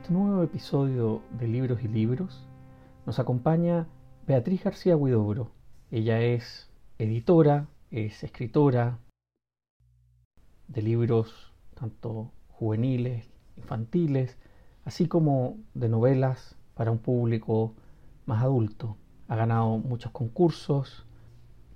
este nuevo episodio de Libros y Libros nos acompaña Beatriz García Huidobro. Ella es editora, es escritora de libros tanto juveniles, infantiles, así como de novelas para un público más adulto. Ha ganado muchos concursos,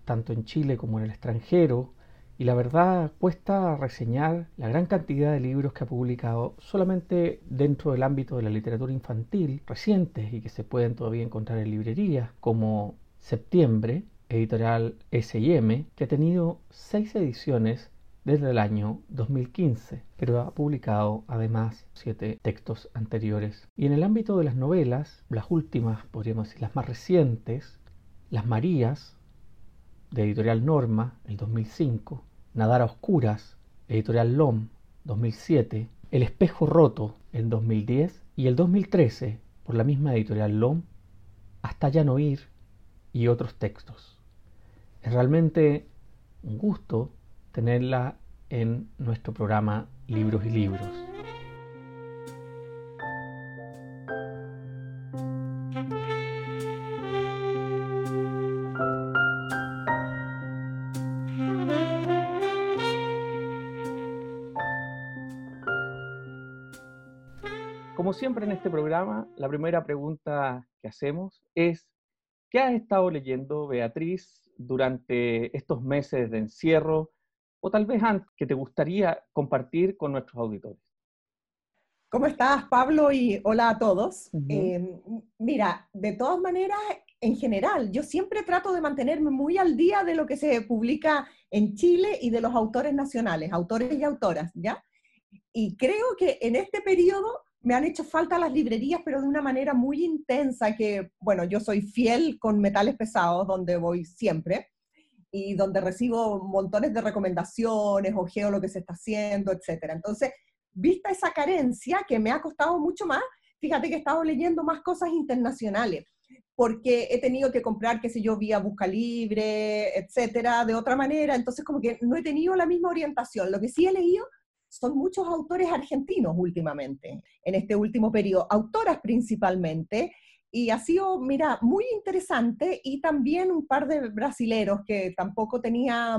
tanto en Chile como en el extranjero, y la verdad cuesta reseñar la gran cantidad de libros que ha publicado solamente dentro del ámbito de la literatura infantil recientes y que se pueden todavía encontrar en librerías, como Septiembre, editorial SM, que ha tenido seis ediciones desde el año 2015, pero ha publicado además siete textos anteriores. Y en el ámbito de las novelas, las últimas, podríamos decir, las más recientes, Las Marías, de editorial Norma, el 2005, Nadar a Oscuras, editorial LOM, 2007, El Espejo Roto, en 2010, y el 2013, por la misma editorial LOM, Hasta ya no ir, y otros textos. Es realmente un gusto tenerla en nuestro programa Libros y Libros. Este programa, la primera pregunta que hacemos es, ¿qué has estado leyendo, Beatriz, durante estos meses de encierro o tal vez antes que te gustaría compartir con nuestros auditores? ¿Cómo estás, Pablo? Y hola a todos. Eh, mira, de todas maneras, en general, yo siempre trato de mantenerme muy al día de lo que se publica en Chile y de los autores nacionales, autores y autoras, ¿ya? Y creo que en este periodo me han hecho falta las librerías, pero de una manera muy intensa, que, bueno, yo soy fiel con metales pesados, donde voy siempre, y donde recibo montones de recomendaciones, ojeo lo que se está haciendo, etc. Entonces, vista esa carencia que me ha costado mucho más, fíjate que he estado leyendo más cosas internacionales, porque he tenido que comprar, qué sé yo, vía Busca Libre, etcétera, de otra manera, entonces como que no he tenido la misma orientación. Lo que sí he leído son muchos autores argentinos últimamente, en este último periodo, autoras principalmente, y ha sido, mira, muy interesante y también un par de brasileros que tampoco tenía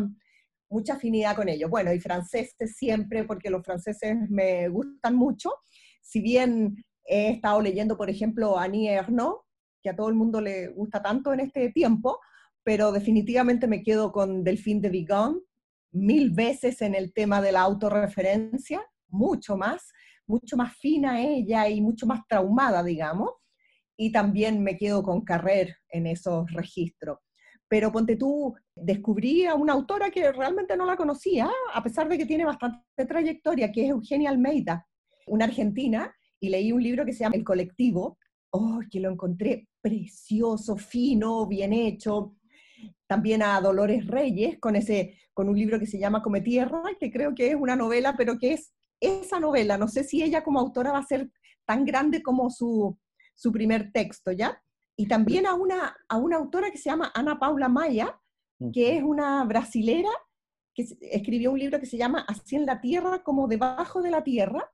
mucha afinidad con ellos. Bueno, y franceses siempre, porque los franceses me gustan mucho. Si bien he estado leyendo, por ejemplo, Annie Ernaux, que a todo el mundo le gusta tanto en este tiempo, pero definitivamente me quedo con Delphine de Vigan, mil veces en el tema de la autorreferencia, mucho más, mucho más fina ella y mucho más traumada, digamos y también me quedo con Carrer en esos registros. Pero ponte tú, descubrí a una autora que realmente no la conocía, a pesar de que tiene bastante trayectoria, que es Eugenia Almeida, una argentina, y leí un libro que se llama El colectivo, oh, que lo encontré precioso, fino, bien hecho. También a Dolores Reyes con, ese, con un libro que se llama Come Tierra, que creo que es una novela, pero que es esa novela. No sé si ella como autora va a ser tan grande como su, su primer texto, ¿ya? Y también a una, a una autora que se llama Ana Paula Maya, que es una brasilera que escribió un libro que se llama Así en la Tierra como debajo de la Tierra,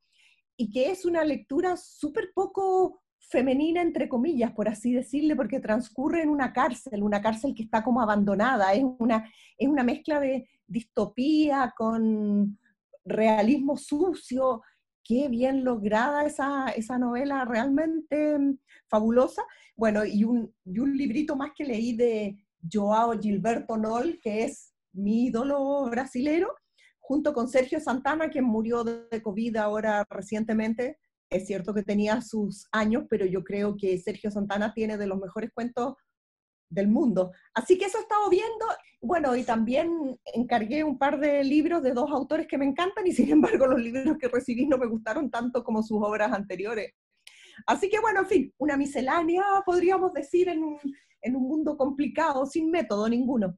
y que es una lectura súper poco femenina, entre comillas, por así decirle, porque transcurre en una cárcel, una cárcel que está como abandonada, es una, es una mezcla de distopía con realismo sucio, qué bien lograda esa, esa novela, realmente mm, fabulosa. Bueno, y un, y un librito más que leí de Joao Gilberto Nol, que es mi ídolo brasilero, junto con Sergio Santana, quien murió de COVID ahora recientemente. Es cierto que tenía sus años, pero yo creo que Sergio Santana tiene de los mejores cuentos del mundo. Así que eso he estado viendo. Bueno, y también encargué un par de libros de dos autores que me encantan y sin embargo los libros que recibí no me gustaron tanto como sus obras anteriores. Así que bueno, en fin, una miscelánea, podríamos decir, en un, mundo complicado, sin método ninguno.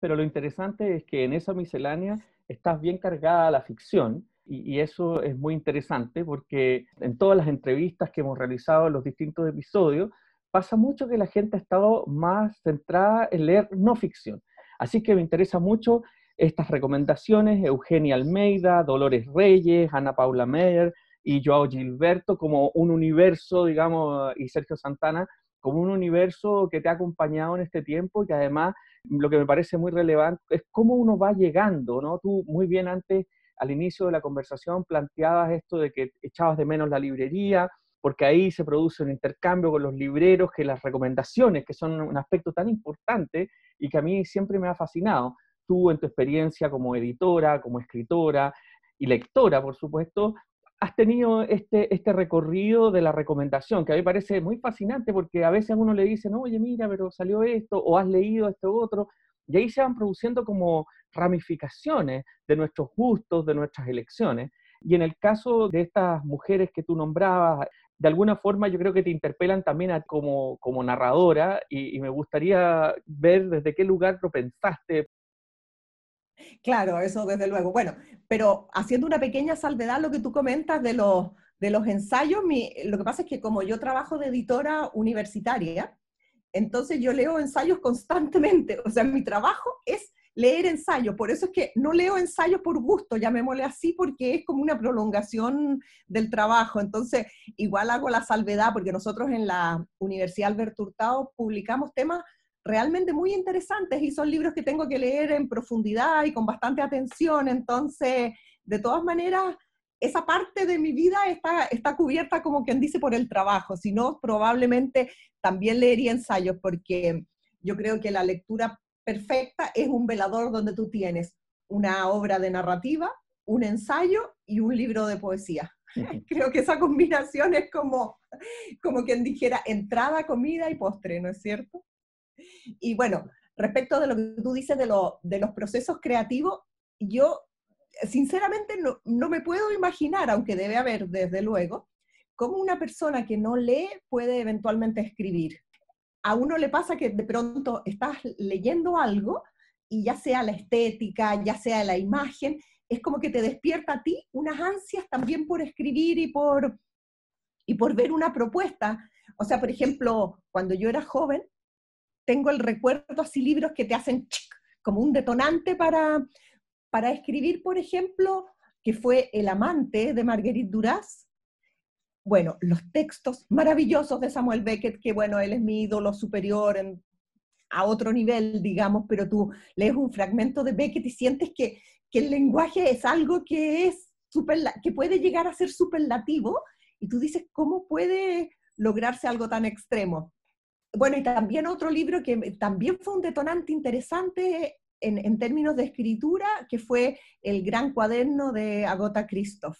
Pero lo interesante es que en esa miscelánea estás bien cargada la ficción y, eso es muy interesante porque en todas las entrevistas que hemos realizado en los distintos episodios, pasa mucho que la gente ha estado más centrada en leer no ficción. Así que me interesa mucho estas recomendaciones, Eugenia Almeida, Dolores Reyes, Ana Paula Meyer y Joao Gilberto como un universo, digamos, y Sergio Santana como un universo que te ha acompañado en este tiempo y además lo que me parece muy relevante es cómo uno va llegando, ¿no? Tú muy bien antes, al inicio de la conversación, planteabas esto de que echabas de menos la librería, porque ahí se produce un intercambio con los libreros, que las recomendaciones, que son un aspecto tan importante y que a mí siempre me ha fascinado. Tú en tu experiencia como editora, como escritora y lectora, por supuesto, has tenido este, este recorrido de la recomendación, que a mí me parece muy fascinante porque a veces a uno le dicen, oye, mira, pero salió esto, o has leído esto otro, y ahí se van produciendo como ramificaciones de nuestros gustos, de nuestras elecciones. Y en el caso de estas mujeres que tú nombrabas, de alguna forma yo creo que te interpelan también como, como narradora y, y me gustaría ver desde qué lugar lo pensaste, Claro, eso desde luego. Bueno, pero haciendo una pequeña salvedad lo que tú comentas de los, de los ensayos, lo que pasa es que como yo trabajo de editora universitaria, entonces yo leo ensayos constantemente. O sea, mi trabajo es leer ensayos. Por eso es que no leo ensayos por gusto, llamémosle así, porque es como una prolongación del trabajo. Entonces, igual hago la salvedad, porque nosotros en la Universidad Alberto Hurtado publicamos temas realmente muy interesantes y son libros que tengo que leer en profundidad y con bastante atención. Entonces, de todas maneras, esa parte de mi vida está, está cubierta como quien dice por el trabajo, si no, probablemente también leería ensayos porque yo creo que la lectura perfecta es un velador donde tú tienes una obra de narrativa, un ensayo y un libro de poesía. Creo que esa combinación es como, como quien dijera entrada, comida y postre, ¿no es cierto? Y bueno, respecto de lo que tú dices de, de los procesos creativos, yo sinceramente no, no, me puedo imaginar, aunque debe haber desde luego, cómo una persona que no lee puede eventualmente escribir. A uno le pasa que de pronto estás leyendo algo y ya sea la estética, ya sea la imagen, es como que te despierta a ti unas ansias también por escribir y por, y por ver una propuesta. O sea, por ejemplo, cuando yo era joven, tengo el recuerdo así libros que te hacen como un detonante para, para escribir, por ejemplo, que fue El amante de Marguerite Duras. Bueno, los textos maravillosos de Samuel Beckett, que bueno, él es mi ídolo superior a otro nivel, digamos, pero tú lees un fragmento de Beckett y sientes que, que el lenguaje es algo que es super, que puede llegar a ser superlativo y tú dices, ¿cómo puede lograrse algo tan extremo? Bueno, y también otro libro que también fue un detonante interesante en, términos de escritura, que fue El Gran Cuaderno de Agota Christoph.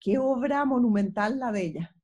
Qué obra monumental la de ella.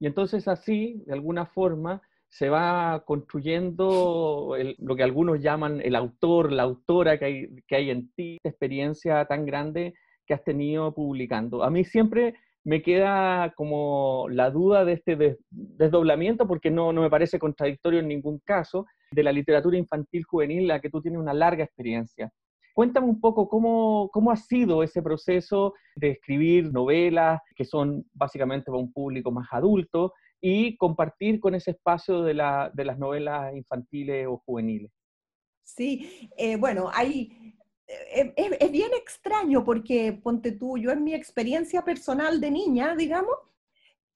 Y entonces así, de alguna forma, se va construyendo lo que algunos llaman el autor, la autora que hay, que hay en ti, experiencia tan grande que has tenido publicando. A mí siempre me queda como la duda de este desdoblamiento, porque no, no me parece contradictorio en ningún caso, de la literatura infantil juvenil, la que tú tienes una larga experiencia. Cuéntame un poco cómo, cómo ha sido ese proceso de escribir novelas que son básicamente para un público más adulto y compartir con ese espacio de, la, de las novelas infantiles o juveniles. Sí, eh, bueno, hay, es, bien extraño porque, ponte tú, yo en mi experiencia personal de niña, digamos,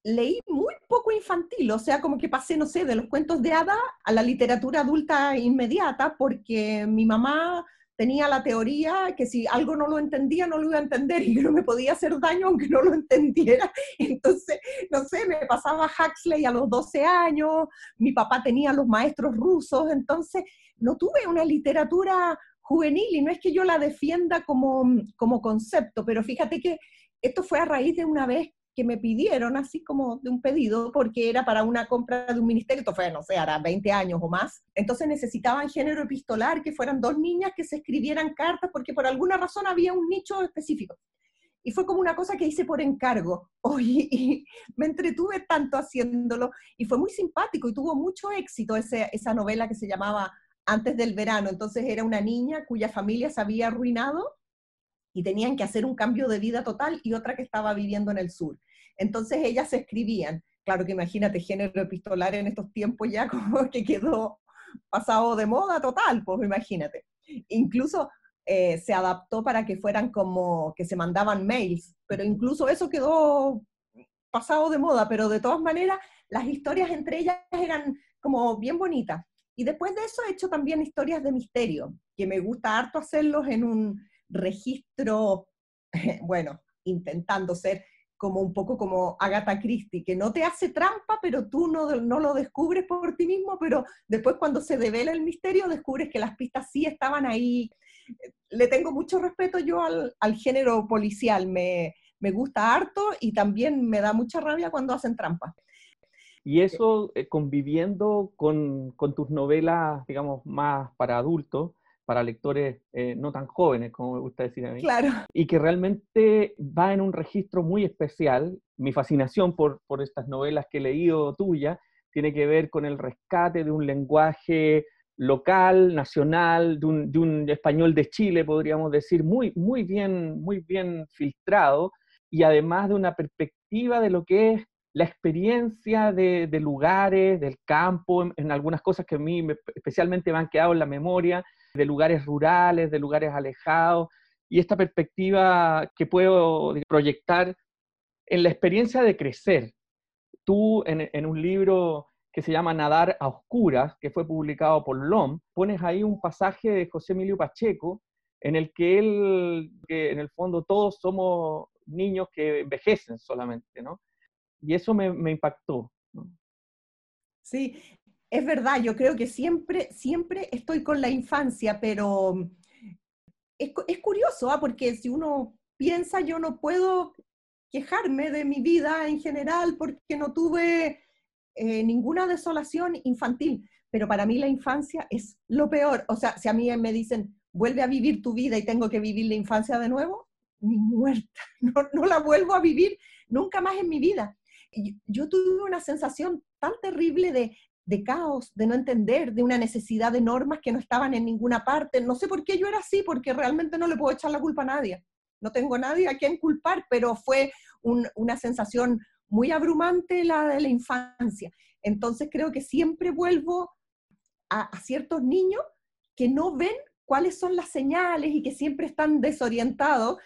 leí muy poco infantil, o sea, como que pasé, no sé, de los cuentos de hada a la literatura adulta inmediata, porque mi mamá tenía la teoría que si algo no lo entendía, no lo iba a entender y que no me podía hacer daño aunque no lo entendiera. Entonces, no sé, me pasaba Huxley a los 12 años, mi papá tenía los maestros rusos, entonces no tuve una literatura juvenil y no es que yo la defienda como, como concepto, pero fíjate que esto fue a raíz de una vez que me pidieron, así como de un pedido, porque era para una compra de un ministerio, esto fue, no sé, hará 20 años o más, entonces necesitaban género epistolar, que fueran dos niñas que se escribieran cartas, porque por alguna razón había un nicho específico. Y fue como una cosa que hice por encargo. Oye, y me entretuve tanto haciéndolo, y fue muy simpático, y tuvo mucho éxito esa novela que se llamaba antes del verano. Entonces era una niña cuya familia se había arruinado y tenían que hacer un cambio de vida total y otra que estaba viviendo en el sur. Entonces ellas se escribían. Claro que imagínate, género epistolar en estos tiempos ya como que quedó pasado de moda total, pues imagínate. Incluso eh, se adaptó para que fueran como que se mandaban mails, pero incluso eso quedó pasado de moda, pero de todas maneras las historias entre ellas eran como bien bonitas. Y después de eso he hecho también historias de misterio, que me gusta harto hacerlos en un registro, bueno, intentando ser como un poco como Agatha Christie, que no te hace trampa, pero tú no, no lo descubres por ti mismo, pero después cuando se devela el misterio descubres que las pistas sí estaban ahí. Le tengo mucho respeto yo al, género policial, me, me gusta harto y también me da mucha rabia cuando hacen trampa. Y eso eh, conviviendo con, con, tus novelas, digamos, más para adultos, para lectores eh, no tan jóvenes, como me gusta decir a mí. Claro. Y que realmente va en un registro muy especial. Mi fascinación por, por estas novelas que he leído tuya tiene que ver con el rescate de un lenguaje local, nacional, de un, de un, español de Chile, podríamos decir, muy, muy, bien, muy bien filtrado, y además de una perspectiva de lo que es la experiencia de, lugares, del campo, en, en, algunas cosas que a mí me, especialmente me han quedado en la memoria, de lugares rurales, de lugares alejados, y esta perspectiva que puedo proyectar en la experiencia de crecer. Tú en, en un libro que se llama Nadar a Oscuras, que fue publicado por LOM, pones ahí un pasaje de José Emilio Pacheco, en el que él, que en el fondo todos somos niños que envejecen solamente, ¿no? Y eso me, impactó. Sí, es verdad, yo creo que siempre, siempre estoy con la infancia, pero es, es curioso, ¿ah? porque si uno piensa, yo no puedo quejarme de mi vida en general porque no tuve eh, ninguna desolación infantil, pero para mí la infancia es lo peor. O sea, si a mí me dicen, vuelve a vivir tu vida y tengo que vivir la infancia de nuevo, ni muerta, no, no la vuelvo a vivir nunca más en mi vida. Yo, tuve una sensación tan terrible de, caos, de no entender, de una necesidad de normas que no estaban en ninguna parte. No sé por qué yo era así, porque realmente no le puedo echar la culpa a nadie. No tengo nadie a quien culpar, pero fue un, una sensación muy abrumante la de la infancia. Entonces creo que siempre vuelvo a ciertos niños que no ven cuáles son las señales y que siempre están desorientados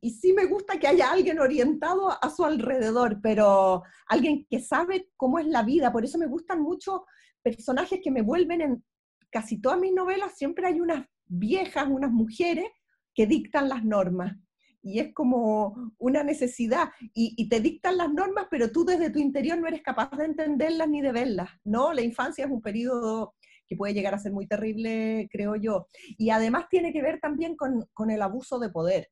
y sí me gusta que haya alguien orientado a su alrededor, pero alguien que sabe cómo es la vida. Por eso me gustan mucho personajes que me vuelven en casi todas mis novelas, siempre hay unas viejas, unas mujeres que dictan las normas. Y es como una necesidad. Y, te dictan las normas, pero tú desde tu interior no eres capaz de entenderlas ni de verlas. ¿no? La infancia es un periodo que puede llegar a ser muy terrible, creo yo. Y además tiene que ver también con el abuso de poder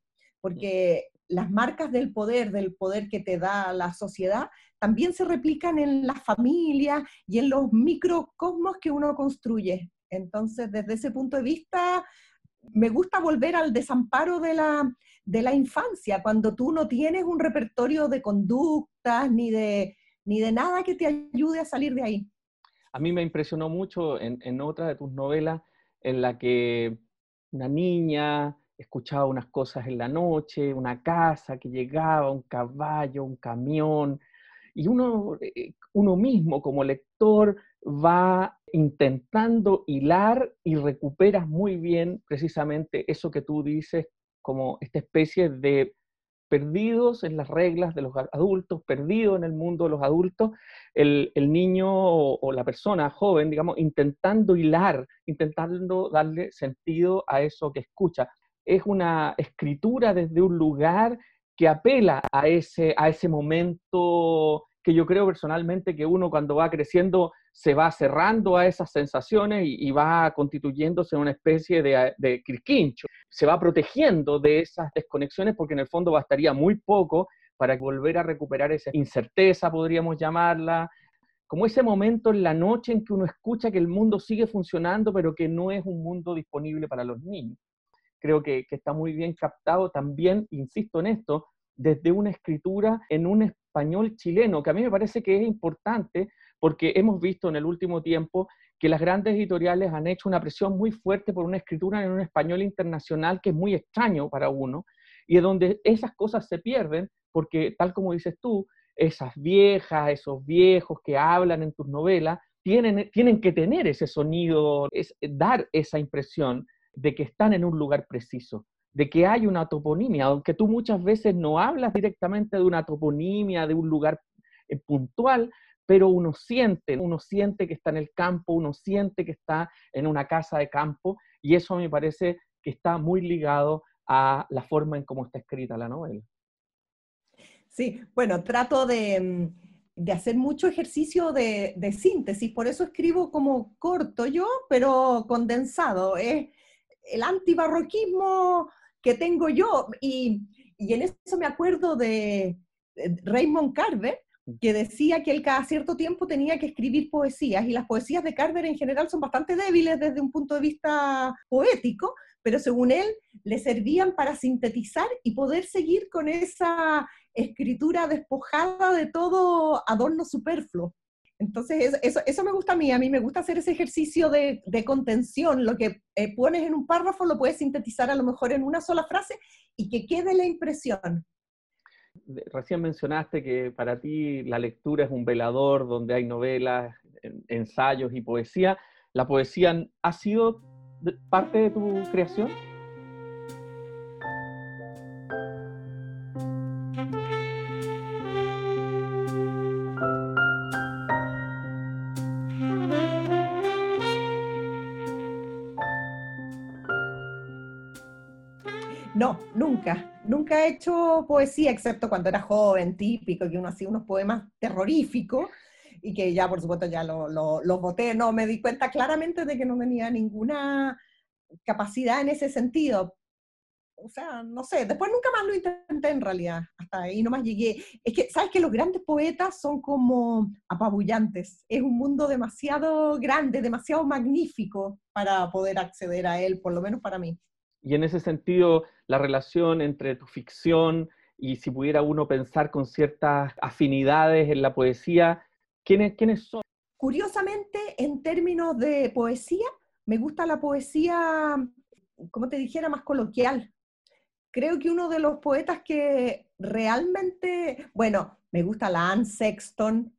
porque las marcas del poder, del poder que te da la sociedad, también se replican en las familias y en los microcosmos que uno construye. Entonces, desde ese punto de vista, me gusta volver al desamparo de la, de la infancia, cuando tú no tienes un repertorio de conductas ni de, ni de nada que te ayude a salir de ahí. A mí me impresionó mucho en, en otra de tus novelas en la que una niña escuchaba unas cosas en la noche, una casa que llegaba, un caballo, un camión, y uno, eh, uno mismo como lector va intentando hilar y recuperas muy bien precisamente eso que tú dices como esta especie de perdidos en las reglas de los adultos, perdidos en el mundo de los adultos, el, el niño o, o, la persona joven, digamos, intentando hilar, intentando darle sentido a eso que escucha es una escritura desde un lugar que apela a ese, a ese momento que yo creo personalmente que uno cuando va creciendo se va cerrando a esas sensaciones y, va constituyéndose en una especie de, de quirquincho. Se va protegiendo de esas desconexiones porque en el fondo bastaría muy poco para volver a recuperar esa incerteza, podríamos llamarla, como ese momento en la noche en que uno escucha que el mundo sigue funcionando, pero que no es un mundo disponible para los niños creo que, que está muy bien captado también, insisto en esto, desde una escritura en un español chileno, que a mí me parece que es importante porque hemos visto en el último tiempo que las grandes editoriales han hecho una presión muy fuerte por una escritura en un español internacional que es muy extraño para uno y es donde esas cosas se pierden porque tal como dices tú, esas viejas, esos viejos que hablan en tus novelas, tienen, tienen que tener ese sonido, es, dar esa impresión de que están en un lugar preciso, de que hay una toponimia, aunque tú muchas veces no hablas directamente de una toponimia, de un lugar eh, puntual, pero uno siente, uno siente que está en el campo, uno siente que está en una casa de campo, y eso me parece que está muy ligado a la forma en cómo está escrita la novela. Sí, bueno, trato de, mm, hacer mucho ejercicio de, síntesis, por eso escribo como corto yo, pero condensado. Es el antibarroquismo que tengo yo, y, y en eso me acuerdo de Raymond Carver, que decía que él cada cierto tiempo tenía que escribir poesías y las poesías de Carver en general son bastante débiles desde un punto de vista poético, pero según él le servían para sintetizar y poder seguir con esa escritura despojada de todo adorno superfluo. Entonces, eso, eso, me gusta a mí, a mí me gusta hacer ese ejercicio de, de contención, lo que eh, pones en un párrafo lo puedes sintetizar a lo mejor en una sola frase y que quede la impresión recién mencionaste que para ti la lectura es un velador donde hay novelas, ensayos y poesía. ¿La poesía ha sido parte de tu creación? Nunca. He hecho poesía, excepto cuando era joven, típico, que uno hacía unos poemas terroríficos y que ya, por supuesto, ya los lo, voté. No, me di cuenta claramente de que no tenía ninguna capacidad en ese sentido. O sea, no sé, después nunca más lo intenté en realidad, hasta ahí nomás llegué. Es que, ¿sabes que los grandes poetas son como apabullantes? Es un mundo demasiado grande, demasiado magnífico para poder acceder a él, por lo menos para mí. Y en ese sentido, la relación entre tu ficción y si pudiera uno pensar con ciertas afinidades en la poesía, ¿quiénes, quiénes son? Curiosamente, en términos de poesía, me gusta la poesía, como te dijera, más coloquial. Creo que uno de los poetas que realmente, bueno, me gusta la Anne Sexton,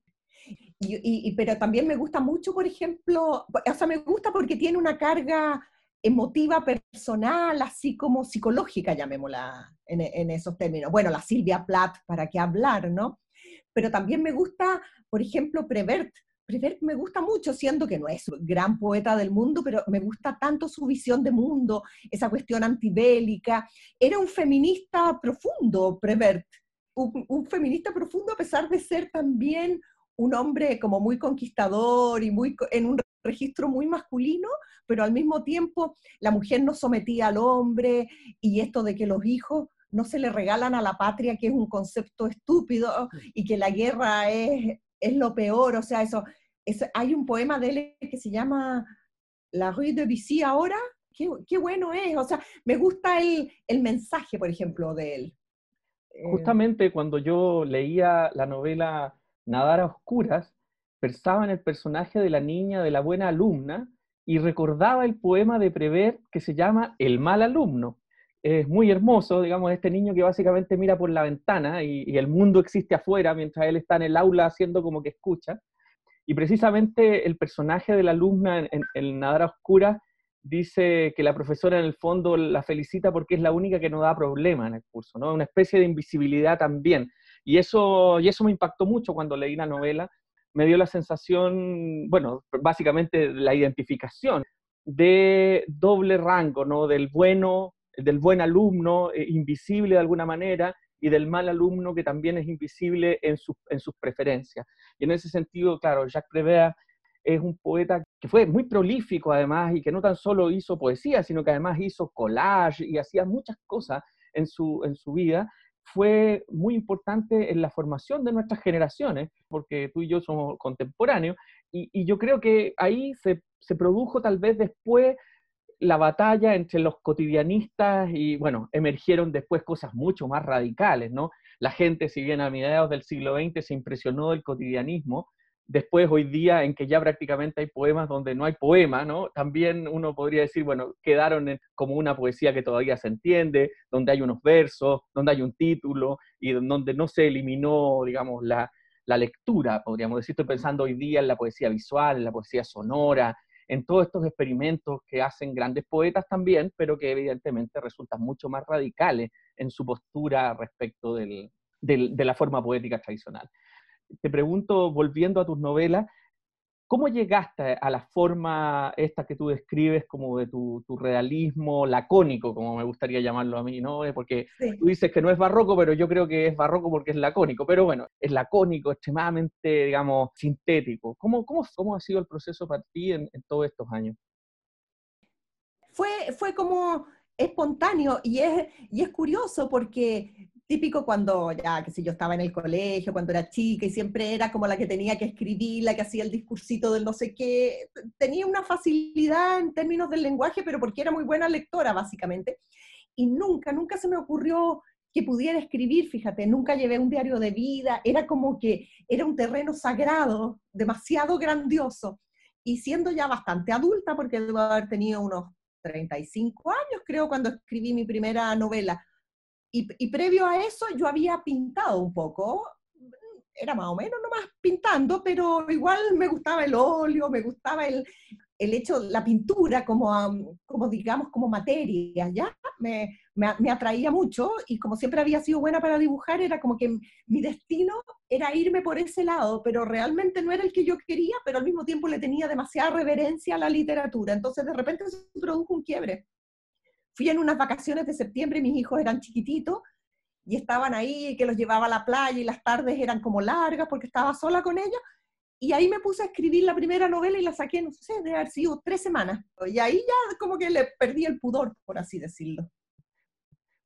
y, pero también me gusta mucho, por ejemplo, o sea, me gusta porque tiene una carga emotiva personal, así como psicológica, llamémosla en, esos términos. Bueno, la Silvia Plath, ¿para qué hablar, no? Pero también me gusta, por ejemplo, Prevert. Prevert me gusta mucho, siendo que no es gran poeta del mundo, pero me gusta tanto su visión de mundo, esa cuestión antibélica. Era un feminista profundo, Prevert. Un feminista profundo a pesar de ser también un hombre como muy conquistador y muy en un registro muy masculino, pero al mismo tiempo la mujer no sometía al hombre y esto de que los hijos no se le regalan a la patria, que es un concepto estúpido y que la guerra es, es lo peor, o sea, eso, hay un poema de él que se llama La Rue de Vichy ahora, qué, qué bueno es, o sea, me gusta el, el mensaje, por ejemplo, de él. Justamente cuando yo leía la novela Nadar a Oscuras, pensaba en el personaje de la niña, de la buena alumna, y recordaba el poema de Prever que se llama El mal alumno. Es muy hermoso, digamos, este niño que básicamente mira por la ventana y, el mundo existe afuera mientras él está en el aula haciendo como que escucha. Y precisamente el personaje de la alumna en, Nadar a Oscuras dice que la profesora en el fondo la felicita porque es la única que no da problema en el curso, ¿no? Una especie de invisibilidad también. Y eso, y eso me impactó mucho cuando leí la novela, me dio la sensación, bueno, básicamente la identificación de doble rango, ¿no? Del bueno, del buen alumno, eh, invisible de alguna manera, y del mal alumno que también es invisible en, en sus preferencias. Y en ese sentido, claro, Jacques Prévert es un poeta que fue muy prolífico además y que no tan solo hizo poesía, sino que además hizo collage y hacía muchas cosas en su, en su vida fue muy importante en la formación de nuestras generaciones, porque tú y yo somos contemporáneos, y, yo creo que ahí se, se, produjo tal vez después la batalla entre los cotidianistas y, bueno, emergieron después cosas mucho más radicales, ¿no? La gente, si bien a mediados del siglo XX se impresionó del cotidianismo, después hoy día en que ya prácticamente hay poemas donde no hay poema, ¿no? También uno podría decir, bueno, quedaron como una poesía que todavía se entiende, donde hay unos versos, donde hay un título y donde no se eliminó, digamos, la, lectura, podríamos decir. Estoy pensando hoy día en la poesía visual, en la poesía sonora, en todos estos experimentos que hacen grandes poetas también, pero que evidentemente resultan mucho más radicales en su postura respecto de la forma poética tradicional. Te pregunto, volviendo a tus novelas, ¿Cómo llegaste a la forma esta que tú describes como de tu, realismo lacónico, como me gustaría llamarlo a mí, ¿no? Porque tú dices que no es barroco, pero yo creo que es barroco porque es lacónico, pero bueno, es lacónico, extremadamente, digamos, sintético. ¿Cómo, cómo, cómo ha sido el proceso para ti en, todos estos años? Fue, fue como espontáneo y es, y es curioso porque típico cuando ya, que sé yo, estaba en el colegio, cuando era chica y siempre era como la que tenía que escribir, la que hacía el discursito del no sé qué. Tenía una facilidad en términos del lenguaje, pero porque era muy buena lectora, básicamente. Y nunca, nunca se me ocurrió que pudiera escribir, fíjate, nunca llevé un diario de vida, era como que era un terreno sagrado, demasiado grandioso. Y siendo ya bastante adulta, porque debo haber tenido unos 35 años, creo, cuando escribí mi primera novela, y, previo a eso yo había pintado un poco, era más o menos nomás pintando, pero igual me gustaba el óleo, me gustaba el, el hecho, la pintura como, como digamos, como materia, ¿ya? Me, me, atraía mucho y como siempre había sido buena para dibujar, era como que mi destino era irme por ese lado, pero realmente no era el que yo quería, pero al mismo tiempo le tenía demasiada reverencia a la literatura, entonces de repente se produjo un quiebre fui en unas vacaciones de septiembre, mis hijos eran chiquititos y estaban ahí, que los llevaba a la playa y las tardes eran como largas porque estaba sola con ellos. Y ahí me puse a escribir la primera novela y la saqué, no sé, de haber sido tres semanas. Y ahí ya como que le perdí el pudor, por así decirlo.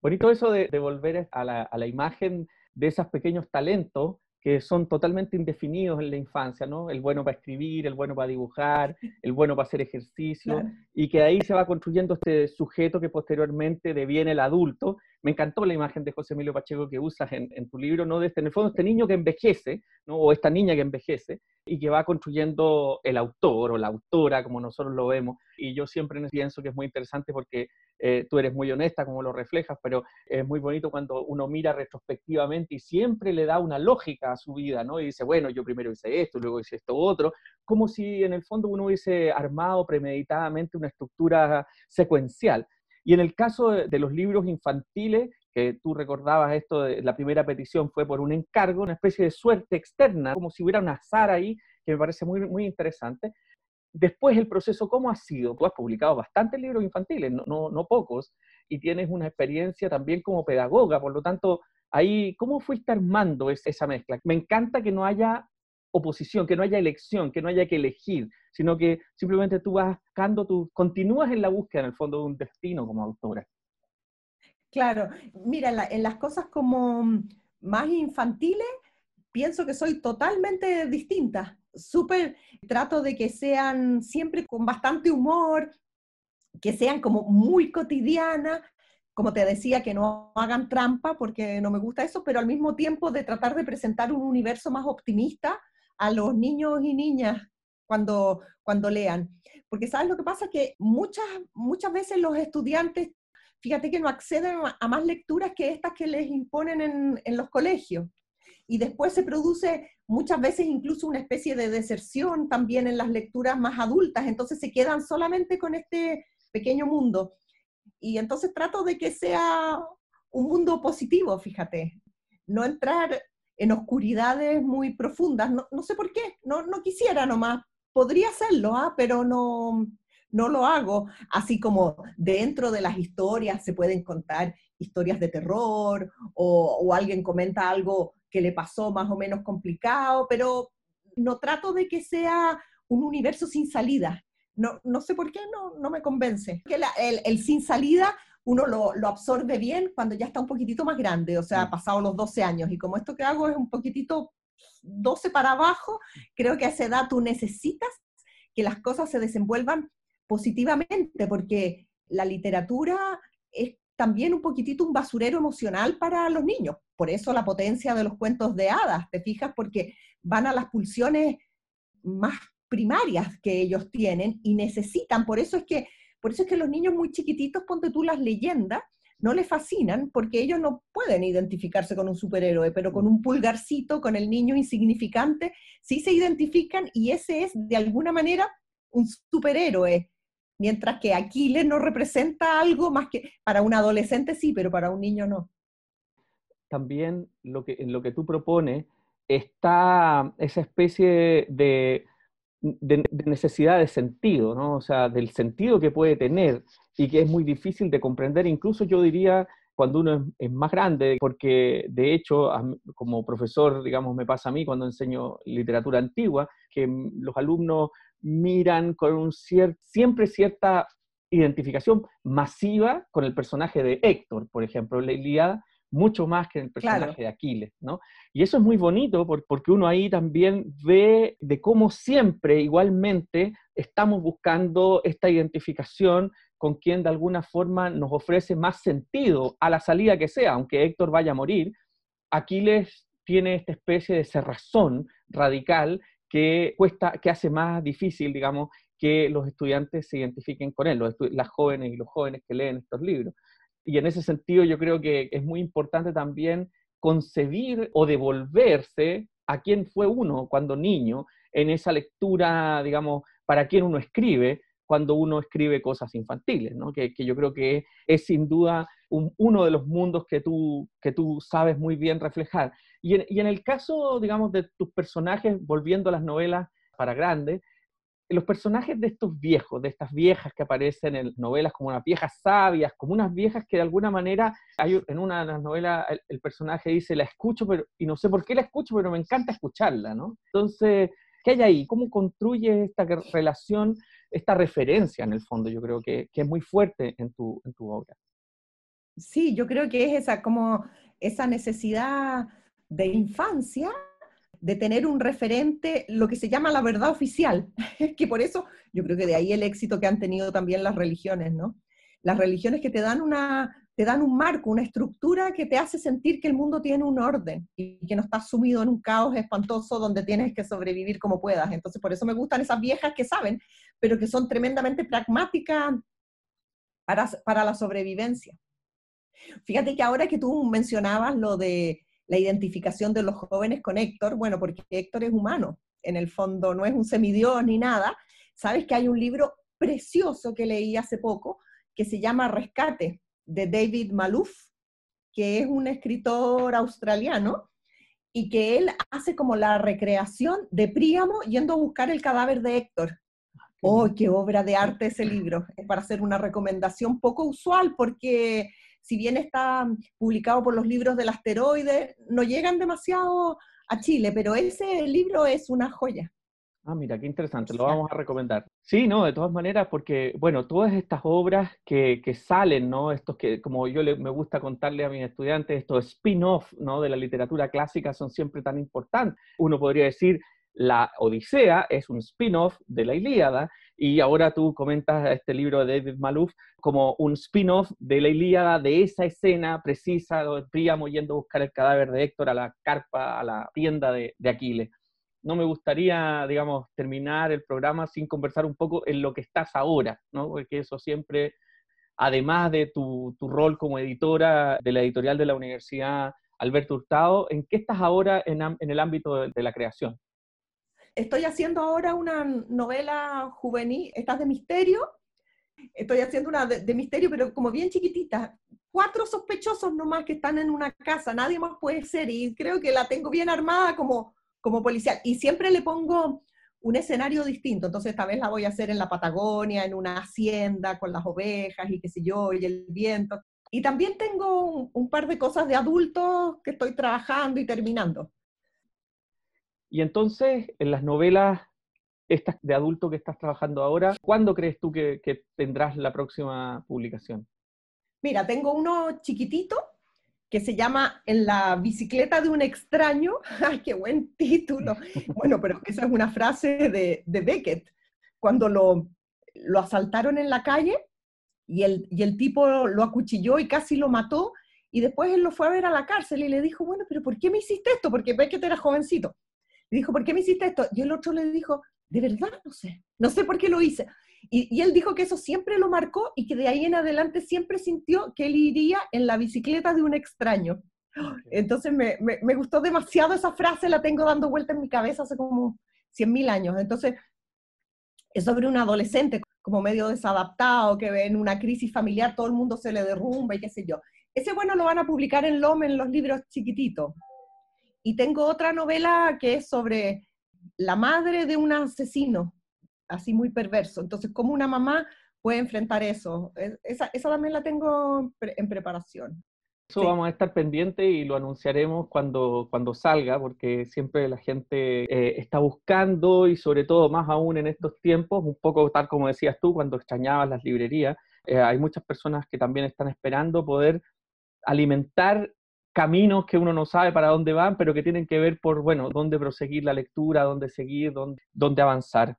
Bonito eso de, volver a la, a la imagen de esos pequeños talentos que son totalmente indefinidos en la infancia, ¿no? El bueno para escribir, el bueno para dibujar, el bueno para hacer ejercicio, y que ahí se va construyendo este sujeto que posteriormente deviene el adulto. Me encantó la imagen de José Emilio Pacheco que usas en, tu libro, ¿no? De este, en el fondo, este niño que envejece, ¿no? O esta niña que envejece, y que va construyendo el autor o la autora, como nosotros lo vemos. Y yo siempre pienso que es muy interesante porque eh, tú eres muy honesta como lo reflejas, pero es muy bonito cuando uno mira retrospectivamente y siempre le da una lógica a su vida, ¿no? Y dice, bueno, yo primero hice esto, luego hice esto otro, como si en el fondo uno hubiese armado premeditadamente una estructura secuencial. Y en el caso de, los libros infantiles, que tú recordabas esto, de, la primera petición fue por un encargo, una especie de suerte externa, como si hubiera un azar ahí, que me parece muy, muy interesante. Después el proceso, ¿cómo ha sido? Tú has publicado bastantes libros infantiles, no, no, pocos, y tienes una experiencia también como pedagoga, por lo tanto, ahí, ¿cómo fuiste armando esa mezcla? Me encanta que no haya oposición, que no haya elección, que no haya que elegir, sino que simplemente tú vas buscando, tú continúas en la búsqueda, en el fondo, de un destino como autora. Claro, mira, en las cosas como más infantiles, pienso que soy totalmente distinta. Súper, trato de que sean siempre con bastante humor, que sean como muy cotidianas, como te decía, que no hagan trampa, porque no me gusta eso, pero al mismo tiempo de tratar de presentar un universo más optimista a los niños y niñas cuando, cuando lean. Porque sabes lo que pasa, que muchas, muchas veces los estudiantes, fíjate que no acceden a más lecturas que estas que les imponen en, en los colegios y después se produce muchas veces incluso una especie de deserción también en las lecturas más adultas, entonces se quedan solamente con este pequeño mundo. Y entonces trato de que sea un mundo positivo, fíjate, no entrar en oscuridades muy profundas, no, sé por qué, no, no quisiera nomás, podría hacerlo, ¿ah? pero no, no lo hago, así como dentro de las historias se pueden contar historias de terror o, o alguien comenta algo que le pasó más o menos complicado, pero no trato de que sea un universo sin salida. No, no sé por qué no, no me convence. Que el, sin salida uno lo, lo, absorbe bien cuando ya está un poquitito más grande, o sea, pasado los 12 años. Y como esto que hago es un poquitito 12 para abajo, creo que a esa edad tú necesitas que las cosas se desenvuelvan positivamente, porque la literatura es también un poquitito un basurero emocional para los niños. Por eso la potencia de los cuentos de hadas, ¿te fijas? Porque van a las pulsiones más primarias que ellos tienen y necesitan. Por eso es que, por eso es que los niños muy chiquititos, ponte tú las leyendas, no les fascinan porque ellos no pueden identificarse con un superhéroe, pero con un pulgarcito, con el niño insignificante, sí se identifican y ese es de alguna manera un superhéroe, mientras que Aquiles no representa algo más que para un adolescente sí, pero para un niño no. También lo que, en lo que tú propones está esa especie de, de, necesidad de sentido, ¿no? O sea, del sentido que puede tener y que es muy difícil de comprender, incluso yo diría cuando uno es, más grande, porque de hecho, como profesor, digamos, me pasa a mí cuando enseño literatura antigua, que los alumnos miran con un siempre cierta identificación masiva con el personaje de Héctor, por ejemplo, la Ilíada, mucho más que el personaje de Aquiles, ¿no? Y eso es muy bonito porque uno ahí también ve de cómo siempre, igualmente, estamos buscando esta identificación con quien de alguna forma nos ofrece más sentido a la salida que sea, aunque Héctor vaya a morir, Aquiles tiene esta especie de cerrazón radical que cuesta, que hace más difícil, digamos, que los estudiantes se identifiquen con él, las jóvenes y los jóvenes que leen estos libros. Y en ese sentido yo creo que es muy importante también concebir o devolverse a quien fue uno cuando niño en esa lectura, digamos, para quien uno escribe, cuando uno escribe cosas infantiles, ¿no? que, yo creo que es, sin duda uno de los mundos que tú, que tú sabes muy bien reflejar. Y en, y en, el caso, digamos, de tus personajes, volviendo a las novelas para grandes, los personajes de estos viejos, de estas viejas que aparecen en novelas como unas viejas sabias, como unas viejas que de alguna manera, hay, en una de las novelas el, personaje dice, la escucho, pero, y no sé por qué la escucho, pero me encanta escucharla, ¿no? Entonces, ¿qué hay ahí? ¿Cómo construye esta relación esta referencia en el fondo, yo creo que, es muy fuerte en tu, en tu obra. Sí, yo creo que es esa, como esa necesidad de infancia de tener un referente, lo que se llama la verdad oficial, que por eso yo creo que de ahí el éxito que han tenido también las religiones, ¿no? Las religiones que te dan una, te dan un marco, una estructura que te hace sentir que el mundo tiene un orden y que no estás sumido en un caos espantoso donde tienes que sobrevivir como puedas. Entonces, por eso me gustan esas viejas que saben, pero que son tremendamente pragmáticas para, para la sobrevivencia. Fíjate que ahora que tú mencionabas lo de la identificación de los jóvenes con Héctor, bueno, porque Héctor es humano, en el fondo no es un semidios ni nada, sabes que hay un libro precioso que leí hace poco que se llama Rescate, de David Malouf, que es un escritor australiano, y que él hace como la recreación de Príamo yendo a buscar el cadáver de Héctor. ¡Oh, qué obra de arte ese libro! Es para hacer una recomendación poco usual porque si bien está publicado por los libros del asteroide, no llegan demasiado a Chile, pero ese libro es una joya. Ah, mira, qué interesante, lo vamos a recomendar. Sí, no, de todas maneras, porque, bueno, todas estas obras que, que salen, ¿no? Estos que, como yo le, me gusta contarle a mis estudiantes, estos spin-off, ¿no? De la literatura clásica son siempre tan importantes. Uno podría decir, la Odisea es un spin-off de la Ilíada, y ahora tú comentas este libro de David Malouf como un spin-off de la Ilíada, de esa escena precisa de Príamo yendo a buscar el cadáver de Héctor a la carpa, a la tienda de, Aquiles no me gustaría, digamos, terminar el programa sin conversar un poco en lo que estás ahora, ¿no? Porque eso siempre, además de tu, rol como editora de la editorial de la Universidad Alberto Hurtado, ¿en qué estás ahora en, el ámbito de, la creación? Estoy haciendo ahora una novela juvenil, estás de misterio, estoy haciendo una de, de, misterio, pero como bien chiquitita. Cuatro sospechosos nomás que están en una casa, nadie más puede ser, y creo que la tengo bien armada como como policial. Y siempre le pongo un escenario distinto. Entonces, esta vez la voy a hacer en la Patagonia, en una hacienda con las ovejas y qué sé yo, y el viento. Y también tengo un, par de cosas de adultos que estoy trabajando y terminando. Y entonces, en las novelas estas de adulto que estás trabajando ahora, ¿cuándo crees tú que, que tendrás la próxima publicación? Mira, tengo uno chiquitito que se llama En la bicicleta de un extraño. ¡Ay, qué buen título! Bueno, pero esa es una frase de, de Beckett, cuando lo, lo asaltaron en la calle y el, y el tipo lo acuchilló y casi lo mató, y después él lo fue a ver a la cárcel y le dijo, bueno, pero ¿por qué me hiciste esto? Porque Beckett era jovencito. Le dijo, ¿por qué me hiciste esto? Y el otro le dijo, de verdad no sé, no sé por qué lo hice. Y, él dijo que eso siempre lo marcó y que de ahí en adelante siempre sintió que él iría en la bicicleta de un extraño. Entonces me, me, gustó demasiado esa frase, la tengo dando vuelta en mi cabeza hace como 100.000 años. Entonces, Es sobre un adolescente como medio desadaptado, que en una crisis familiar todo el mundo se le derrumba y qué sé yo. Ese, bueno, lo van a publicar en LOM en los libros chiquititos. Y tengo otra novela que es sobre la madre de un asesino, así muy perverso. Entonces, ¿cómo una mamá puede enfrentar eso? Esa, esa también la tengo en preparación. Eso vamos a estar pendientes y lo anunciaremos cuando, cuando salga, porque siempre la gente eh, está buscando y sobre todo más aún en estos tiempos, un poco tal como decías tú, cuando extrañabas las librerías, eh, hay muchas personas que también están esperando poder alimentar caminos que uno no sabe para dónde van, pero que tienen que ver por, bueno, dónde proseguir la lectura, dónde seguir, dónde, avanzar.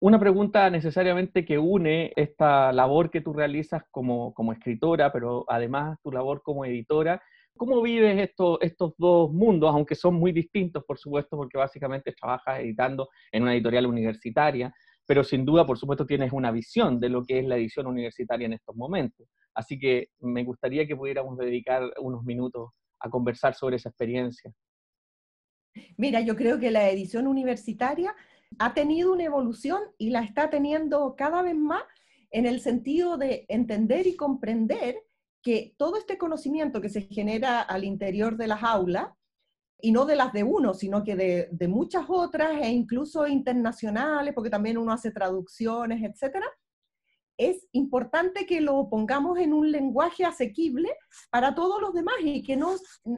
Una pregunta necesariamente que une esta labor que tú realizas como, como escritora, pero además tu labor como editora. ¿Cómo vives esto, estos dos mundos, aunque son muy distintos, por supuesto, porque básicamente trabajas editando en una editorial universitaria, pero sin duda, por supuesto, tienes una visión de lo que es la edición universitaria en estos momentos. Así que me gustaría que pudiéramos dedicar unos minutos a conversar sobre esa experiencia. Mira, yo creo que la edición universitaria ha tenido una evolución y la está teniendo cada vez más en el sentido de entender y comprender que todo este conocimiento que se genera al interior de las aulas, y no de las de uno, sino que de, muchas otras e incluso internacionales, porque también uno hace traducciones, etcétera, es importante que lo pongamos en un lenguaje asequible para todos los demás y que,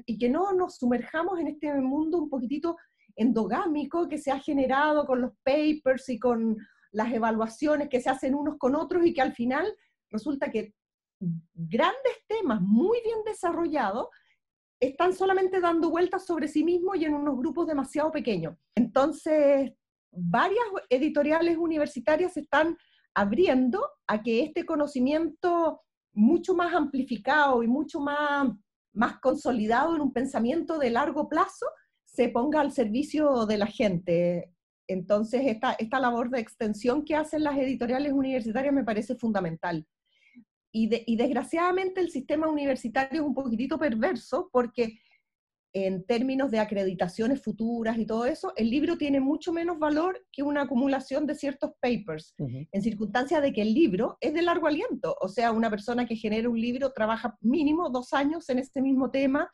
y que no nos sumerjamos en este mundo un poquitito endogámico que se ha generado con los papers y con las evaluaciones que se hacen unos con otros y que al final resulta que grandes temas muy bien desarrollados están solamente dando vueltas sobre sí mismos y en unos grupos demasiado pequeños. Entonces, varias editoriales universitarias están abriendo a que este conocimiento mucho más amplificado y mucho más, más consolidado en un pensamiento de largo plazo se ponga al servicio de la gente. Entonces, esta, esta labor de extensión que hacen las editoriales universitarias me parece fundamental. Y, y desgraciadamente el sistema universitario es un poquitito perverso porque en términos de acreditaciones futuras y todo eso, el libro tiene mucho menos valor que una acumulación de ciertos papers, en circunstancia de que el libro es de largo aliento. O sea, una persona que genera un libro trabaja mínimo dos años en este mismo tema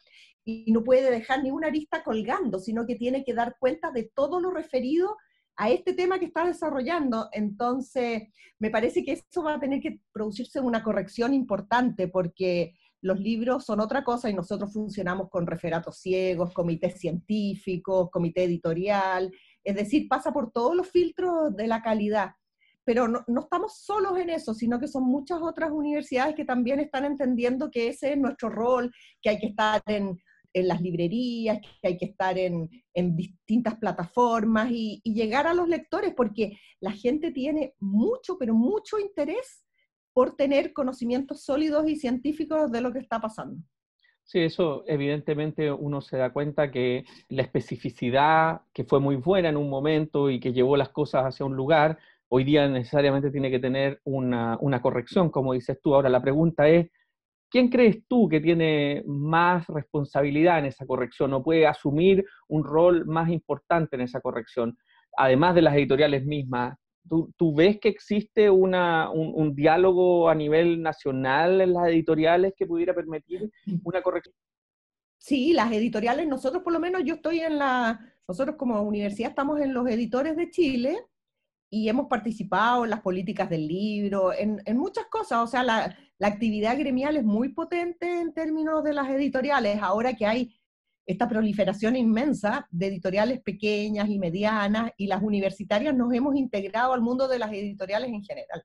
y no puede dejar ninguna arista colgando, sino que tiene que dar cuenta de todo lo referido a este tema que está desarrollando. Entonces, me parece que eso va a tener que producirse una corrección importante porque los libros son otra cosa y nosotros funcionamos con referatos ciegos, comités científicos, comité editorial, es decir, pasa por todos los filtros de la calidad. Pero no, no, estamos solos en eso, sino que son muchas otras universidades que también están entendiendo que ese es nuestro rol, que hay que estar en en las librerías, que hay que estar en, distintas plataformas y, llegar a los lectores, porque la gente tiene mucho, pero mucho interés por tener conocimientos sólidos y científicos de lo que está pasando. Sí, eso evidentemente uno se da cuenta que la especificidad que fue muy buena en un momento y que llevó las cosas hacia un lugar, hoy día necesariamente tiene que tener una, una corrección, como dices tú. Ahora la pregunta es, ¿Quién crees tú que tiene más responsabilidad en esa corrección o puede asumir un rol más importante en esa corrección? Además de las editoriales mismas, ¿tú, ves que existe una, un, diálogo a nivel nacional en las editoriales que pudiera permitir una corrección? Sí, las editoriales, nosotros por lo menos yo estoy en la, nosotros como universidad estamos en los editores de Chile y hemos participado en las políticas del libro, en, en muchas cosas, o sea, la, la actividad gremial es muy potente en términos de las editoriales, ahora que hay esta proliferación inmensa de editoriales pequeñas y medianas, y las universitarias nos hemos integrado al mundo de las editoriales en general.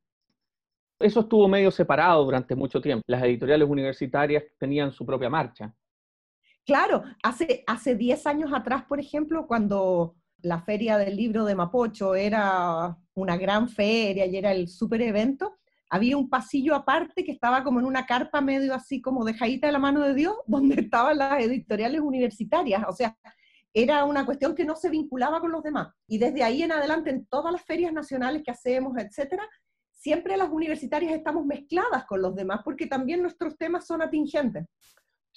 Eso estuvo medio separado durante mucho tiempo. Las editoriales universitarias tenían su propia marcha. Claro, hace, hace 10 años atrás, por ejemplo, cuando la Feria del Libro de Mapocho era una gran feria y era el super evento, había un pasillo aparte que estaba como en una carpa medio así como dejadita de la mano de Dios, donde estaban las editoriales universitarias. O sea, era una cuestión que no se vinculaba con los demás. Y desde ahí en adelante, en todas las ferias nacionales que hacemos, etcétera, siempre las universitarias estamos mezcladas con los demás porque también nuestros temas son atingentes.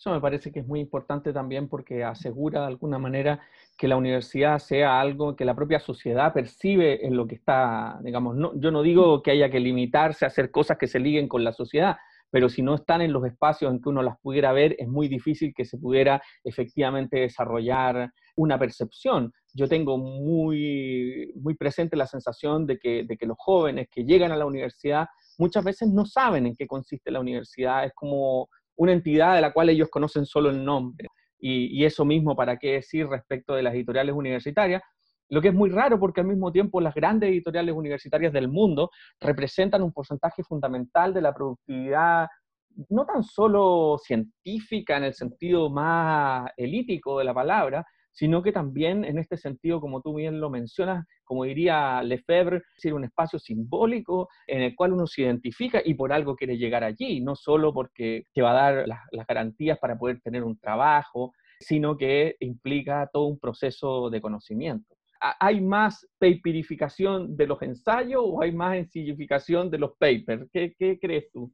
Eso me parece que es muy importante también porque asegura de alguna manera que la universidad sea algo que la propia sociedad percibe en lo que está, digamos, no, yo no digo que haya que limitarse a hacer cosas que se liguen con la sociedad, pero si no están en los espacios en que uno las pudiera ver, es muy difícil que se pudiera efectivamente desarrollar una percepción. Yo tengo muy, muy presente la sensación de que, de que los jóvenes que llegan a la universidad muchas veces no saben en qué consiste la universidad, es como una entidad de la cual ellos conocen solo el nombre. Y, eso mismo, ¿para qué decir respecto de las editoriales universitarias? Lo que es muy raro porque al mismo tiempo las grandes editoriales universitarias del mundo representan un porcentaje fundamental de la productividad, no tan solo científica en el sentido más elítico de la palabra, sino que también en este sentido, como tú bien lo mencionas, como diría Lefebvre, es un espacio simbólico en el cual uno se identifica y por algo quiere llegar allí, no solo porque te va a dar las, garantías para poder tener un trabajo, sino que implica todo un proceso de conocimiento. ¿hay más paperificación de los ensayos o hay más ensillificación de los papers? ¿Qué, ¿Qué, crees tú?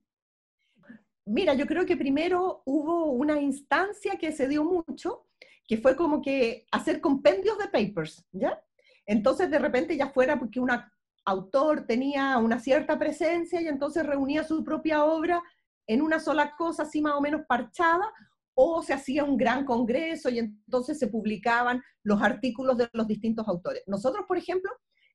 Mira, yo creo que primero hubo una instancia que se dio mucho, que fue como que hacer compendios de papers, ¿ya? Entonces de repente ya fuera porque un autor tenía una cierta presencia y entonces reunía su propia obra en una sola cosa, así más o menos parchada, o se hacía un gran congreso y entonces se publicaban los artículos de los distintos autores. Nosotros, por ejemplo,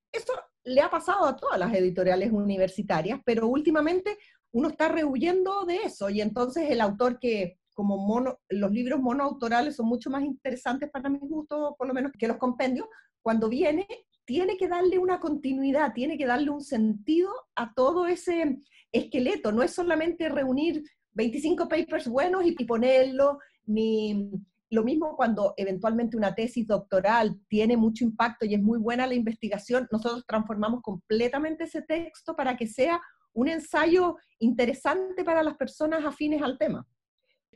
esto le ha pasado a todas las editoriales universitarias, pero últimamente uno está rehuyendo de eso y entonces el autor que como mono, los libros monoautorales son mucho más interesantes para mi gusto, por lo menos que los compendios, cuando viene tiene que darle una continuidad, tiene que darle un sentido a todo ese esqueleto, no es solamente reunir 25 papers buenos y, ponerlo, ni lo mismo cuando eventualmente una tesis doctoral tiene mucho impacto y es muy buena la investigación, nosotros transformamos completamente ese texto para que sea un ensayo interesante para las personas afines al tema.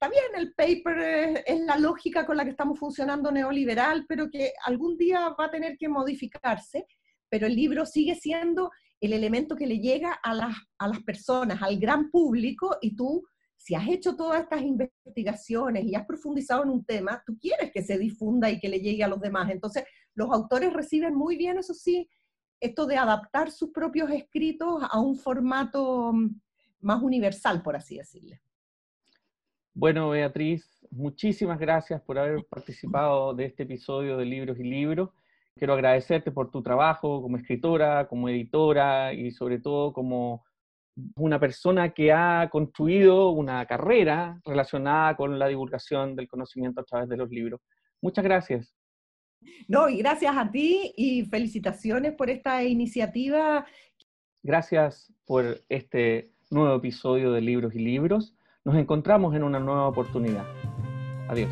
Está bien, el paper es, la lógica con la que estamos funcionando neoliberal, pero que algún día va a tener que modificarse, pero el libro sigue siendo el elemento que le llega a las, a las personas, al gran público, y tú si has hecho todas estas investigaciones y has profundizado en un tema, tú quieres que se difunda y que le llegue a los demás. Entonces, los autores reciben muy bien, eso sí, esto de adaptar sus propios escritos a un formato mm, más universal, por así decirle. Bueno, Beatriz, muchísimas gracias por haber participado de este episodio de Libros y Libros. Quiero agradecerte por tu trabajo como escritora, como editora y sobre todo como una persona que ha construido una carrera relacionada con la divulgación del conocimiento a través de los libros. Muchas gracias. No, y gracias a ti y felicitaciones por esta iniciativa. Gracias por este nuevo episodio de Libros y Libros. Nos encontramos en una nueva oportunidad. Adiós.